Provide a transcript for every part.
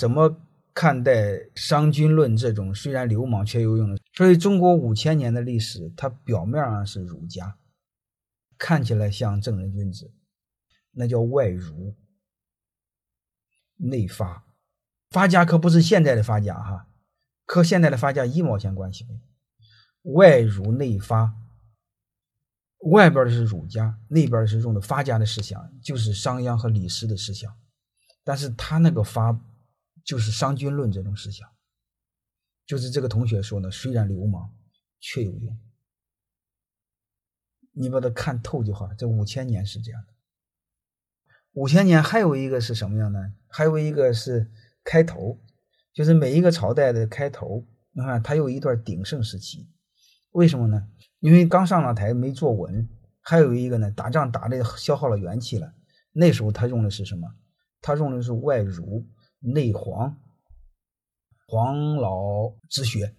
怎么看待商君论这种虽然流氓却有用的？所以中国五千年的历史，它表面上是儒家，看起来像正人君子，那叫外儒，内发。发家可不是现在的发家哈，和现在的发家一毛钱关系没有。外儒内发，外边的是儒家，那边是用的发家的思想，就是商鞅和李斯的思想。但是他那个发，就是商君论这种思想，就是这个同学说呢，虽然流氓，却有用。你把它看透就好。这五千年是这样的，五千年还有一个是什么样呢？还有一个是。开头就是每一个朝代的开头，你看它有一段鼎盛时期，为什么呢？因为刚上了台没坐稳，还有一个呢，打仗打的消耗了元气了。那时候他用的是什么？他用的是外儒内黄，黄老之学，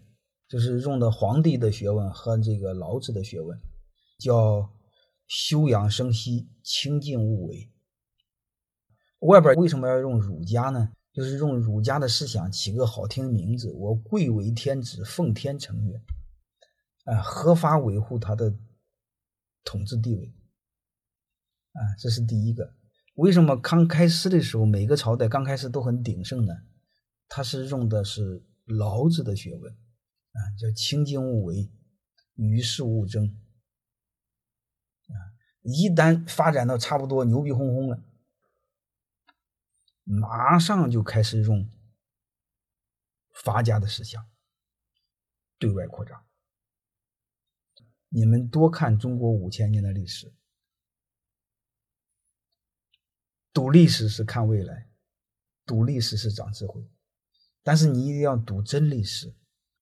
就是用的皇帝的学问和这个老子的学问，叫休养生息，清静无为。外边为什么要用儒家呢？就是用儒家的思想起个好听的名字，我贵为天子，奉天承运，啊，合法维护他的统治地位，啊，这是第一个。为什么刚开始的时候每个朝代刚开始都很鼎盛呢？他是用的是老子的学问，啊，叫清静无为，与世无争，啊，一旦发展到差不多牛逼哄哄了。马上就开始用法家的思想对外扩张。你们多看中国五千年的历史，读历史是看未来，读历史是长智慧，但是你一定要读真历史，